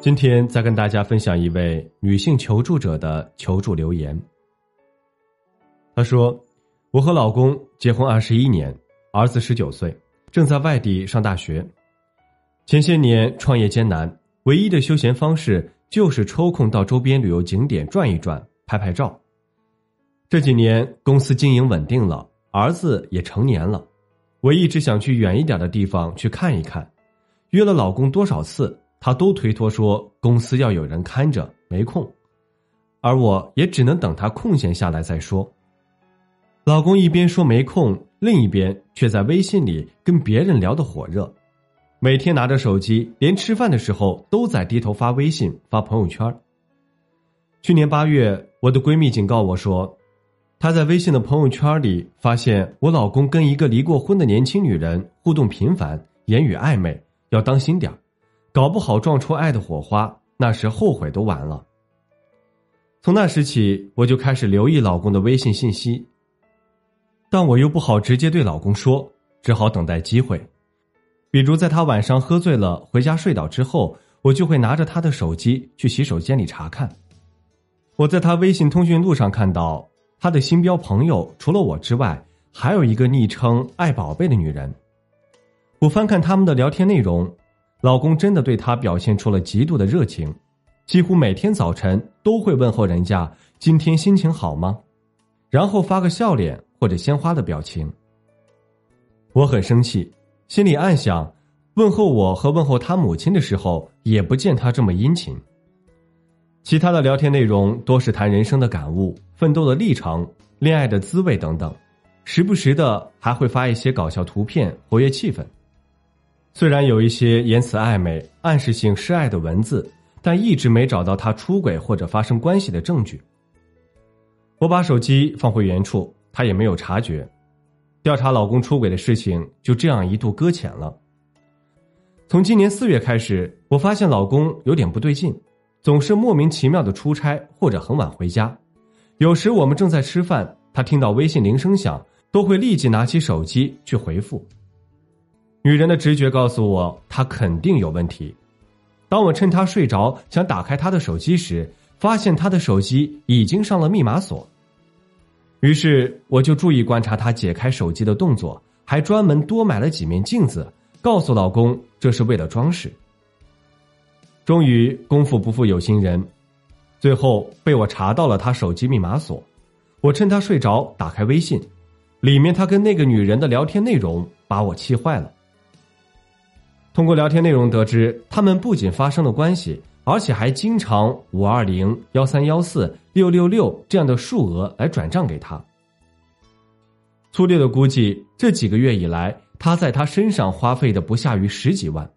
今天再跟大家分享一位女性求助者的求助留言。她说：“我和老公结婚二十一年，儿子十九岁，正在外地上大学。前些年创业艰难，唯一的休闲方式就是抽空到周边旅游景点转一转，拍拍照。这几年公司经营稳定了，儿子也成年了，我一直想去远一点的地方去看一看，约了老公多少次。”他都推脱说公司要有人看着，没空，而我也只能等他空闲下来再说。老公一边说没空，另一边却在微信里跟别人聊得火热，每天拿着手机，连吃饭的时候都在低头发微信、发朋友圈。去年八月，我的闺蜜警告我说，她在微信的朋友圈里发现我老公跟一个离过婚的年轻女人互动频繁，言语暧昧，要当心点儿。搞不好撞出爱的火花，那时后悔都晚了。从那时起，我就开始留意老公的微信信息，但我又不好直接对老公说，只好等待机会。比如在他晚上喝醉了回家睡倒之后，我就会拿着他的手机去洗手间里查看。我在他微信通讯录上看到，他的新标朋友除了我之外，还有一个昵称“爱宝贝”的女人。我翻看他们的聊天内容。老公真的对她表现出了极度的热情，几乎每天早晨都会问候人家今天心情好吗，然后发个笑脸或者鲜花的表情。我很生气，心里暗想，问候我和问候他母亲的时候，也不见他这么殷勤。其他的聊天内容多是谈人生的感悟、奋斗的历程、恋爱的滋味等等，时不时的还会发一些搞笑图片活跃气氛。虽然有一些言辞暧昧、暗示性示爱的文字，但一直没找到他出轨或者发生关系的证据。我把手机放回原处，他也没有察觉。调查老公出轨的事情就这样一度搁浅了。从今年四月开始，我发现老公有点不对劲，总是莫名其妙的出差或者很晚回家。有时我们正在吃饭，他听到微信铃声响，都会立即拿起手机去回复。女人的直觉告诉我，她肯定有问题。当我趁她睡着想打开她的手机时，发现她的手机已经上了密码锁。于是我就注意观察她解开手机的动作，还专门多买了几面镜子，告诉老公这是为了装饰。终于功夫不负有心人，最后被我查到了她手机密码锁。我趁她睡着打开微信，里面她跟那个女人的聊天内容把我气坏了。通过聊天内容得知，他们不仅发生了关系，而且还经常五二零、幺三幺四、六六六这样的数额来转账给他。粗略的估计，这几个月以来，他在他身上花费的不下于十几万。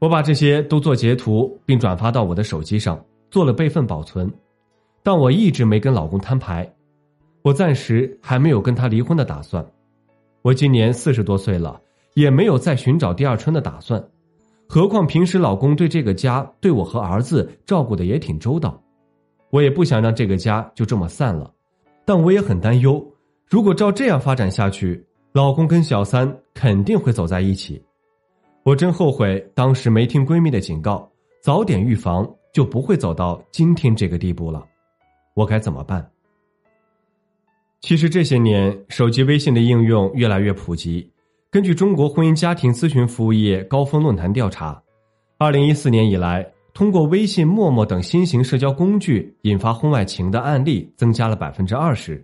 我把这些都做截图，并转发到我的手机上，做了备份保存。但我一直没跟老公摊牌，我暂时还没有跟他离婚的打算。我今年四十多岁了。也没有再寻找第二春的打算，何况平时老公对这个家、对我和儿子照顾的也挺周到，我也不想让这个家就这么散了，但我也很担忧，如果照这样发展下去，老公跟小三肯定会走在一起，我真后悔当时没听闺蜜的警告，早点预防就不会走到今天这个地步了，我该怎么办？其实这些年手机微信的应用越来越普及。根据中国婚姻家庭咨询服务业高峰论坛调查，二零一四年以来，通过微信、陌陌等新型社交工具引发婚外情的案例增加了百分之二十，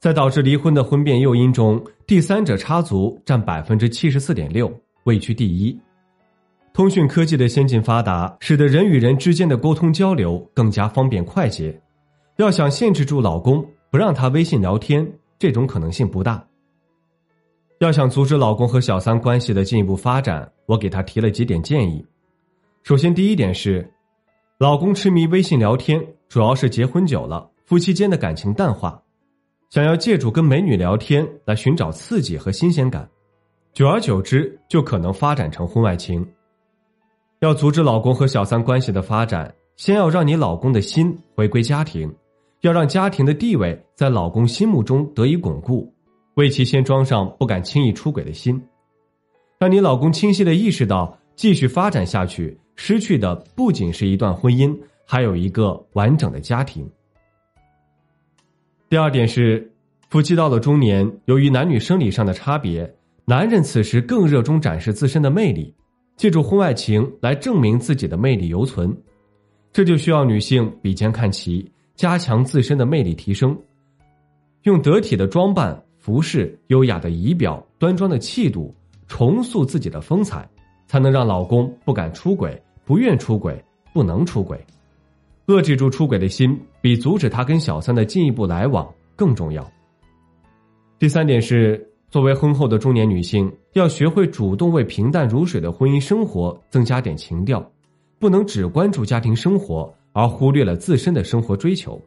在导致离婚的婚变诱因中，第三者插足占百分之七十四点六，位居第一。通讯科技的先进发达，使得人与人之间的沟通交流更加方便快捷。要想限制住老公，不让他微信聊天，这种可能性不大。要想阻止老公和小三关系的进一步发展，我给他提了几点建议。首先，第一点是，老公痴迷微信聊天，主要是结婚久了，夫妻间的感情淡化，想要借助跟美女聊天来寻找刺激和新鲜感，久而久之就可能发展成婚外情。要阻止老公和小三关系的发展，先要让你老公的心回归家庭，要让家庭的地位在老公心目中得以巩固，为其先装上不敢轻易出轨的心。让你老公清晰的意识到，继续发展下去，失去的不仅是一段婚姻，还有一个完整的家庭。第二点是，夫妻到了中年，由于男女生理上的差别，男人此时更热衷展示自身的魅力，借助婚外情来证明自己的魅力犹存。这就需要女性比肩看齐，加强自身的魅力提升，用得体的装扮、服饰、优雅的仪表、端庄的气度。重塑自己的风采，才能让老公不敢出轨、不愿出轨、不能出轨。遏制住出轨的心，比阻止他跟小三的进一步来往更重要。第三点是，作为婚后的中年女性，要学会主动为平淡如水的婚姻生活增加点情调，不能只关注家庭生活而忽略了自身的生活追求。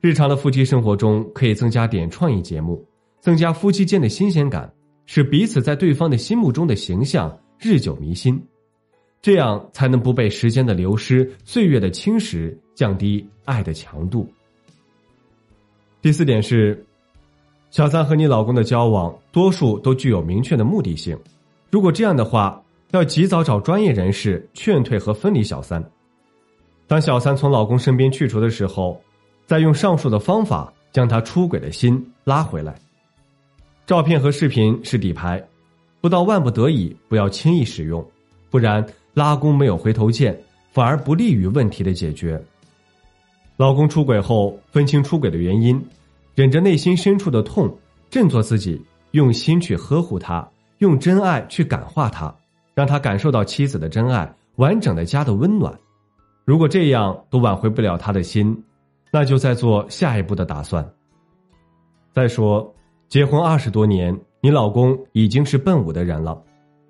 日常的夫妻生活中，可以增加点创意节目，增加夫妻间的新鲜感。使彼此在对方的心目中的形象日久弥新，这样才能不被时间的流失、岁月的侵蚀，降低爱的强度。第四点是，小三和你老公的交往多数都具有明确的目的性，如果这样的话，要及早找专业人士劝退和分离小三。当小三从老公身边去除的时候，再用上述的方法将他出轨的心拉回来。照片和视频是底牌，不到万不得已不要轻易使用，不然拉弓没有回头箭，反而不利于问题的解决。老公出轨后，分清出轨的原因，忍着内心深处的痛，振作自己，用心去呵护他，用真爱去感化他，让他感受到妻子的真爱，完整的家的温暖。如果这样都挽回不了他的心，那就再做下一步的打算。再说。结婚二十多年，你老公已经是奔五的人了，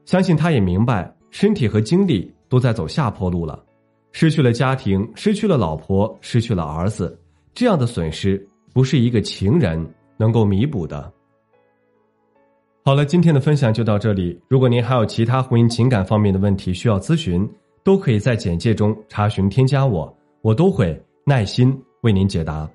相信他也明白，身体和精力都在走下坡路了，失去了家庭，失去了老婆，失去了儿子，这样的损失不是一个情人能够弥补的。好了，今天的分享就到这里。如果您还有其他婚姻情感方面的问题需要咨询，都可以在简介中查询添加我，我都会耐心为您解答。